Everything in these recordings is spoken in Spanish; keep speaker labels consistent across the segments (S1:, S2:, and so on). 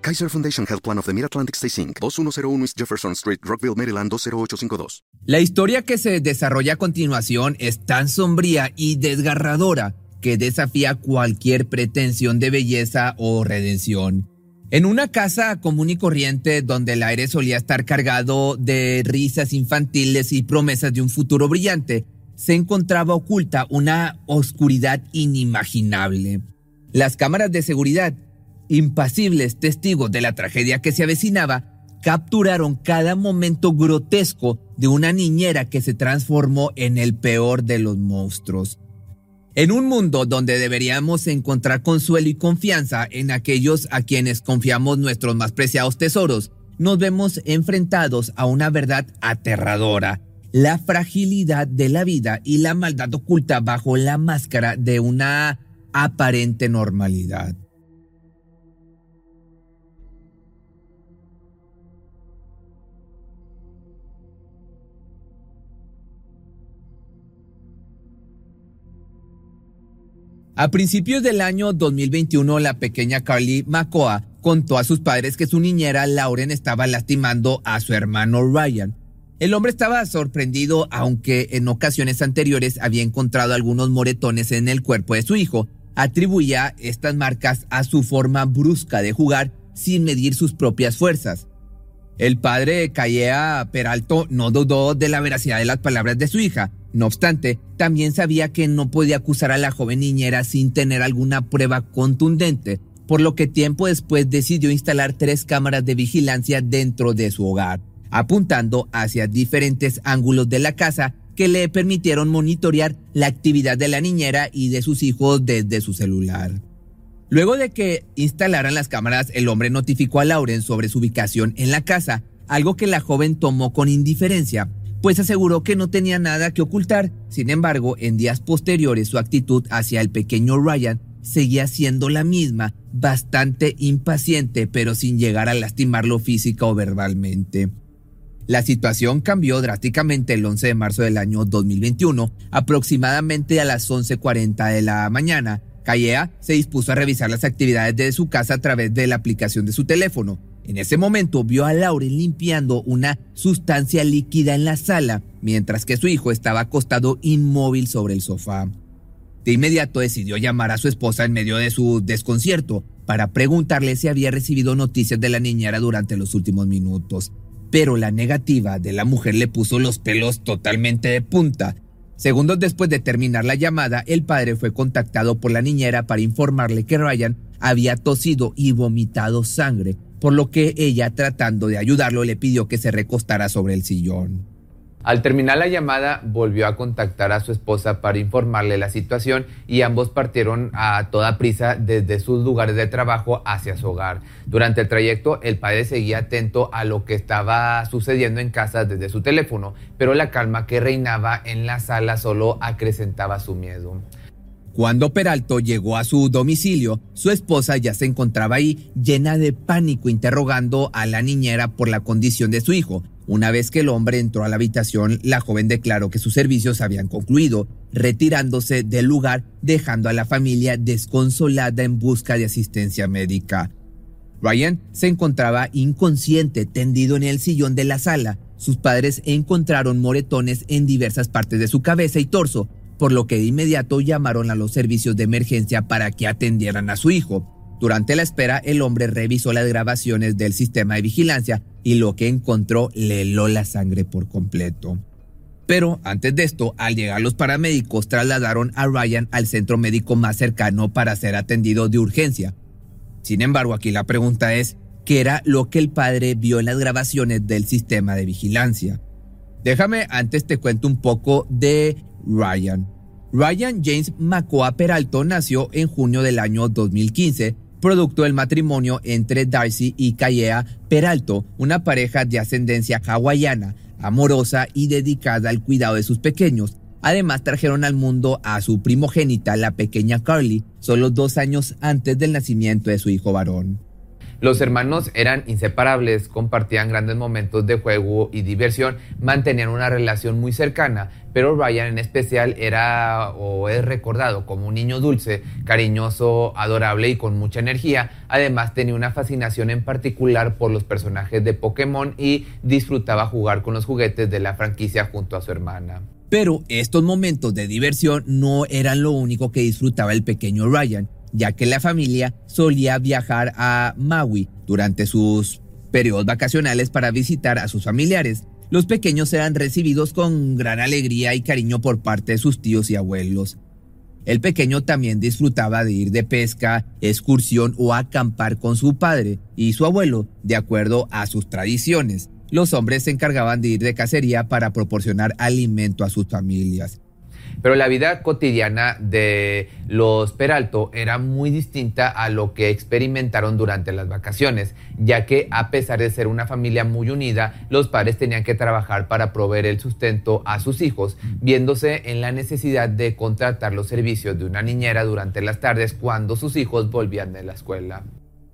S1: Kaiser Foundation Health Plan of the Mid-Atlantic Stay Inc., 2101 East Jefferson Street, Rockville, Maryland 20852.
S2: La historia que se desarrolla a continuación es tan sombría y desgarradora que desafía cualquier pretensión de belleza o redención. En una casa común y corriente donde el aire solía estar cargado de risas infantiles y promesas de un futuro brillante, se encontraba oculta una oscuridad inimaginable. Las cámaras de seguridad, impasibles testigos de la tragedia que se avecinaba, capturaron cada momento grotesco de una niñera que se transformó en el peor de los monstruos. En un mundo donde deberíamos encontrar consuelo y confianza en aquellos a quienes confiamos nuestros más preciados tesoros, nos vemos enfrentados a una verdad aterradora, la fragilidad de la vida y la maldad oculta bajo la máscara de una aparente normalidad. A principios del año 2021, la pequeña Carly Macoa contó a sus padres que su niñera Lauren estaba lastimando a su hermano Ryan. El hombre estaba sorprendido, aunque en ocasiones anteriores había encontrado algunos moretones en el cuerpo de su hijo. Atribuía estas marcas a su forma brusca de jugar sin medir sus propias fuerzas. El padre de Callea Peralto no dudó de la veracidad de las palabras de su hija. No obstante, también sabía que no podía acusar a la joven niñera sin tener alguna prueba contundente, por lo que tiempo después decidió instalar tres cámaras de vigilancia dentro de su hogar, apuntando hacia diferentes ángulos de la casa que le permitieron monitorear la actividad de la niñera y de sus hijos desde su celular. Luego de que instalaran las cámaras, el hombre notificó a Lauren sobre su ubicación en la casa, algo que la joven tomó con indiferencia, pues aseguró que no tenía nada que ocultar. Sin embargo, en días posteriores su actitud hacia el pequeño Ryan seguía siendo la misma, bastante impaciente, pero sin llegar a lastimarlo física o verbalmente. La situación cambió drásticamente el 11 de marzo del año 2021, aproximadamente a las 11.40 de la mañana, Callea se dispuso a revisar las actividades de su casa a través de la aplicación de su teléfono. En ese momento vio a Lauren limpiando una sustancia líquida en la sala, mientras que su hijo estaba acostado inmóvil sobre el sofá. De inmediato decidió llamar a su esposa en medio de su desconcierto para preguntarle si había recibido noticias de la niñera durante los últimos minutos. Pero la negativa de la mujer le puso los pelos totalmente de punta Segundos después de terminar la llamada, el padre fue contactado por la niñera para informarle que Ryan había tosido y vomitado sangre, por lo que ella, tratando de ayudarlo, le pidió que se recostara sobre el sillón. Al terminar la llamada, volvió a contactar a su esposa para informarle la situación y ambos partieron a toda prisa desde sus lugares de trabajo hacia su hogar. Durante el trayecto, el padre seguía atento a lo que estaba sucediendo en casa desde su teléfono, pero la calma que reinaba en la sala solo acrecentaba su miedo. Cuando Peralto llegó a su domicilio, su esposa ya se encontraba ahí llena de pánico interrogando a la niñera por la condición de su hijo, una vez que el hombre entró a la habitación, la joven declaró que sus servicios habían concluido, retirándose del lugar, dejando a la familia desconsolada en busca de asistencia médica. Ryan se encontraba inconsciente, tendido en el sillón de la sala. Sus padres encontraron moretones en diversas partes de su cabeza y torso, por lo que de inmediato llamaron a los servicios de emergencia para que atendieran a su hijo. Durante la espera, el hombre revisó las grabaciones del sistema de vigilancia y lo que encontró le heló la sangre por completo. Pero antes de esto, al llegar los paramédicos trasladaron a Ryan al centro médico más cercano para ser atendido de urgencia. Sin embargo, aquí la pregunta es, ¿qué era lo que el padre vio en las grabaciones del sistema de vigilancia? Déjame antes te cuento un poco de Ryan. Ryan James Macoa Peralto nació en junio del año 2015 producto del matrimonio entre Darcy y Kayea Peralto, una pareja de ascendencia hawaiana, amorosa y dedicada al cuidado de sus pequeños. Además trajeron al mundo a su primogénita, la pequeña Carly, solo dos años antes del nacimiento de su hijo varón. Los hermanos eran inseparables, compartían grandes momentos de juego y diversión, mantenían una relación muy cercana, pero Ryan en especial era o es recordado como un niño dulce, cariñoso, adorable y con mucha energía. Además tenía una fascinación en particular por los personajes de Pokémon y disfrutaba jugar con los juguetes de la franquicia junto a su hermana. Pero estos momentos de diversión no eran lo único que disfrutaba el pequeño Ryan ya que la familia solía viajar a Maui durante sus periodos vacacionales para visitar a sus familiares. Los pequeños eran recibidos con gran alegría y cariño por parte de sus tíos y abuelos. El pequeño también disfrutaba de ir de pesca, excursión o acampar con su padre y su abuelo, de acuerdo a sus tradiciones. Los hombres se encargaban de ir de cacería para proporcionar alimento a sus familias. Pero la vida cotidiana de los Peralto era muy distinta a lo que experimentaron durante las vacaciones, ya que a pesar de ser una familia muy unida, los padres tenían que trabajar para proveer el sustento a sus hijos, viéndose en la necesidad de contratar los servicios de una niñera durante las tardes cuando sus hijos volvían de la escuela.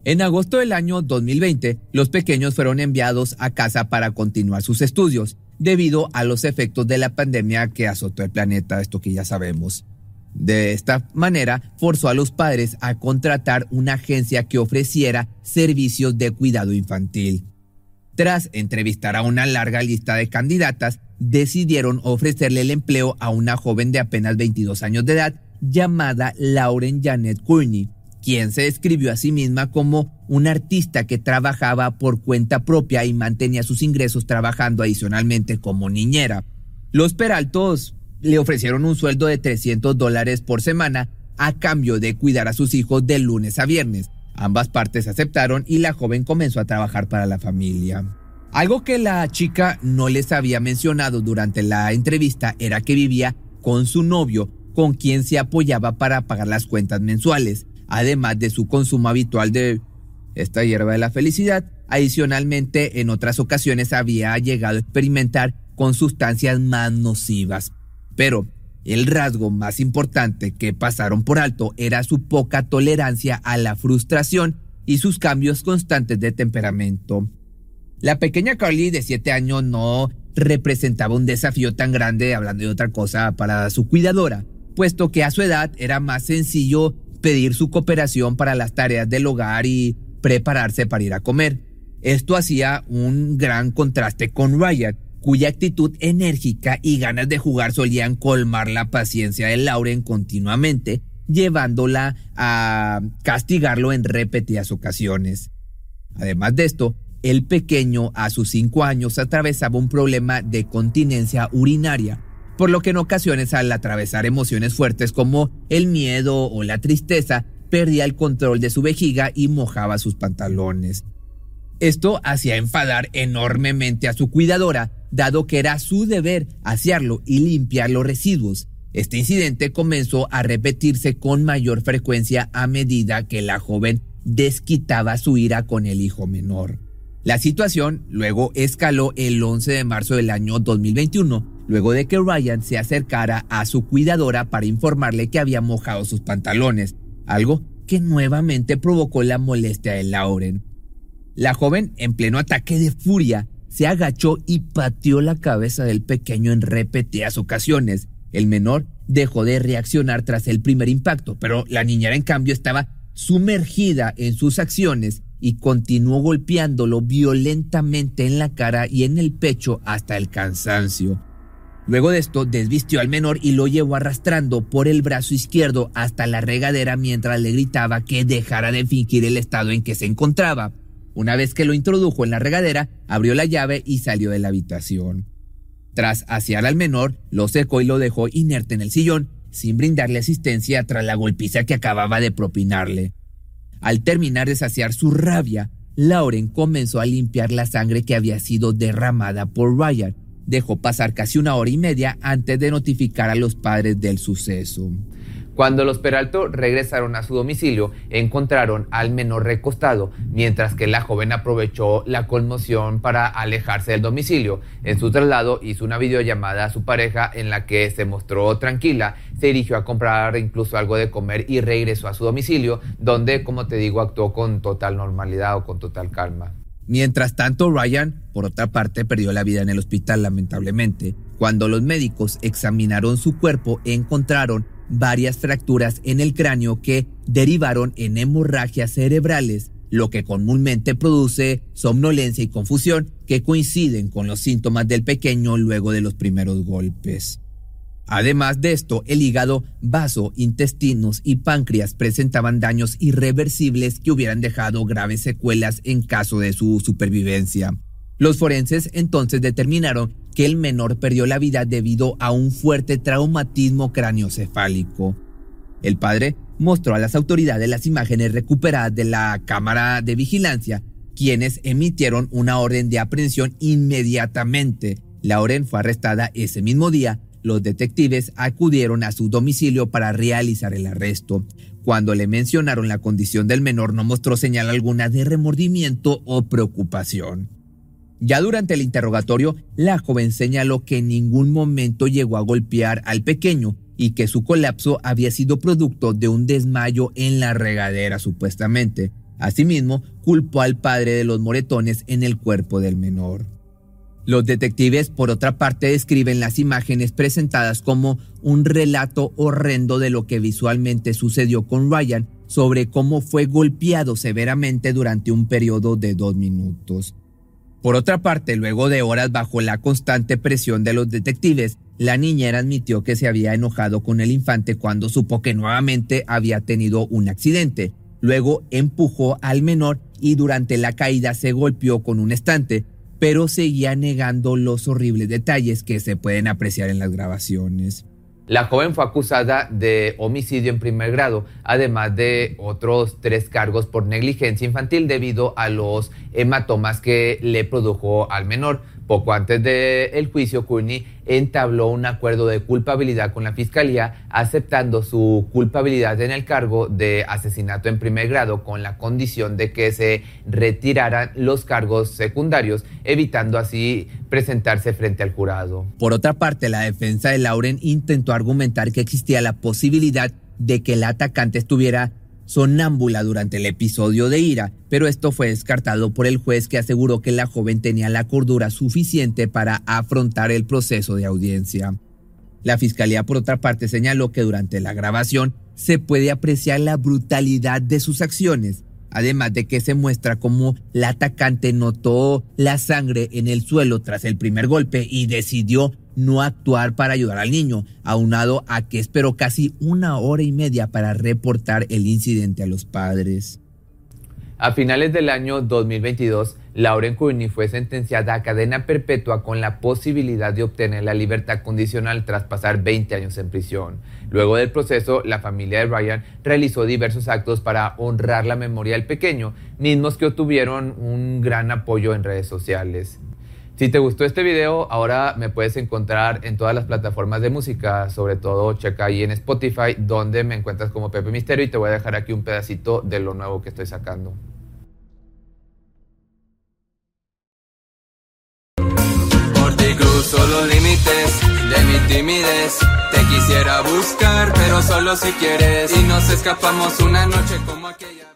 S2: En agosto del año 2020, los pequeños fueron enviados a casa para continuar sus estudios debido a los efectos de la pandemia que azotó el planeta, esto que ya sabemos. De esta manera, forzó a los padres a contratar una agencia que ofreciera servicios de cuidado infantil. Tras entrevistar a una larga lista de candidatas, decidieron ofrecerle el empleo a una joven de apenas 22 años de edad llamada Lauren Janet Courtney, quien se describió a sí misma como un artista que trabajaba por cuenta propia y mantenía sus ingresos trabajando adicionalmente como niñera. Los Peraltos le ofrecieron un sueldo de 300 dólares por semana a cambio de cuidar a sus hijos de lunes a viernes. Ambas partes aceptaron y la joven comenzó a trabajar para la familia. Algo que la chica no les había mencionado durante la entrevista era que vivía con su novio, con quien se apoyaba para pagar las cuentas mensuales además de su consumo habitual de esta hierba de la felicidad. Adicionalmente, en otras ocasiones había llegado a experimentar con sustancias más nocivas. Pero el rasgo más importante que pasaron por alto era su poca tolerancia a la frustración y sus cambios constantes de temperamento. La pequeña Carly de 7 años no representaba un desafío tan grande, hablando de otra cosa, para su cuidadora, puesto que a su edad era más sencillo pedir su cooperación para las tareas del hogar y prepararse para ir a comer. Esto hacía un gran contraste con Ryan, cuya actitud enérgica y ganas de jugar solían colmar la paciencia de Lauren continuamente, llevándola a castigarlo en repetidas ocasiones. Además de esto, el pequeño a sus cinco años atravesaba un problema de continencia urinaria, por lo que en ocasiones al atravesar emociones fuertes como el miedo o la tristeza, perdía el control de su vejiga y mojaba sus pantalones. Esto hacía enfadar enormemente a su cuidadora, dado que era su deber asearlo y limpiar los residuos. Este incidente comenzó a repetirse con mayor frecuencia a medida que la joven desquitaba su ira con el hijo menor. La situación luego escaló el 11 de marzo del año 2021, luego de que Ryan se acercara a su cuidadora para informarle que había mojado sus pantalones, algo que nuevamente provocó la molestia de Lauren. La joven, en pleno ataque de furia, se agachó y pateó la cabeza del pequeño en repetidas ocasiones. El menor dejó de reaccionar tras el primer impacto, pero la niñera en cambio estaba sumergida en sus acciones y continuó golpeándolo violentamente en la cara y en el pecho hasta el cansancio. Luego de esto, desvistió al menor y lo llevó arrastrando por el brazo izquierdo hasta la regadera mientras le gritaba que dejara de fingir el estado en que se encontraba. Una vez que lo introdujo en la regadera, abrió la llave y salió de la habitación. Tras asear al menor, lo secó y lo dejó inerte en el sillón, sin brindarle asistencia tras la golpiza que acababa de propinarle. Al terminar de saciar su rabia, Lauren comenzó a limpiar la sangre que había sido derramada por Ryan dejó pasar casi una hora y media antes de notificar a los padres del suceso. Cuando los Peralto regresaron a su domicilio, encontraron al menor recostado, mientras que la joven aprovechó la conmoción para alejarse del domicilio. En su traslado hizo una videollamada a su pareja en la que se mostró tranquila, se dirigió a comprar incluso algo de comer y regresó a su domicilio, donde, como te digo, actuó con total normalidad o con total calma. Mientras tanto, Ryan, por otra parte, perdió la vida en el hospital lamentablemente. Cuando los médicos examinaron su cuerpo, encontraron varias fracturas en el cráneo que derivaron en hemorragias cerebrales, lo que comúnmente produce somnolencia y confusión que coinciden con los síntomas del pequeño luego de los primeros golpes. Además de esto, el hígado, vaso, intestinos y páncreas presentaban daños irreversibles que hubieran dejado graves secuelas en caso de su supervivencia. Los forenses entonces determinaron que el menor perdió la vida debido a un fuerte traumatismo craneocefálico. El padre mostró a las autoridades las imágenes recuperadas de la cámara de vigilancia, quienes emitieron una orden de aprehensión inmediatamente. Lauren fue arrestada ese mismo día. Los detectives acudieron a su domicilio para realizar el arresto. Cuando le mencionaron la condición del menor no mostró señal alguna de remordimiento o preocupación. Ya durante el interrogatorio, la joven señaló que en ningún momento llegó a golpear al pequeño y que su colapso había sido producto de un desmayo en la regadera supuestamente. Asimismo, culpó al padre de los moretones en el cuerpo del menor. Los detectives, por otra parte, describen las imágenes presentadas como un relato horrendo de lo que visualmente sucedió con Ryan sobre cómo fue golpeado severamente durante un periodo de dos minutos. Por otra parte, luego de horas bajo la constante presión de los detectives, la niñera admitió que se había enojado con el infante cuando supo que nuevamente había tenido un accidente. Luego empujó al menor y durante la caída se golpeó con un estante, pero seguía negando los horribles detalles que se pueden apreciar en las grabaciones. La joven fue acusada de homicidio en primer grado, además de otros tres cargos por negligencia infantil debido a los hematomas que le produjo al menor. Poco antes del juicio, Courtney entabló un acuerdo de culpabilidad con la fiscalía, aceptando su culpabilidad en el cargo de asesinato en primer grado con la condición de que se retiraran los cargos secundarios, evitando así presentarse frente al jurado. Por otra parte, la defensa de Lauren intentó argumentar que existía la posibilidad de que el atacante estuviera sonámbula durante el episodio de ira, pero esto fue descartado por el juez que aseguró que la joven tenía la cordura suficiente para afrontar el proceso de audiencia. La fiscalía, por otra parte, señaló que durante la grabación se puede apreciar la brutalidad de sus acciones, además de que se muestra cómo la atacante notó la sangre en el suelo tras el primer golpe y decidió no actuar para ayudar al niño, aunado a que esperó casi una hora y media para reportar el incidente a los padres. A finales del año 2022, Lauren Courtney fue sentenciada a cadena perpetua con la posibilidad de obtener la libertad condicional tras pasar 20 años en prisión. Luego del proceso, la familia de Ryan realizó diversos actos para honrar la memoria del pequeño, mismos que obtuvieron un gran apoyo en redes sociales. Si te gustó este video, ahora me puedes encontrar en todas las plataformas de música, sobre todo checa ahí en Spotify, donde me encuentras como Pepe Misterio y te voy a dejar aquí un pedacito de lo nuevo que estoy sacando.
S3: Por ti cruzo los límites de mi timidez. Te quisiera buscar, pero solo si quieres. Y nos escapamos una noche como aquella.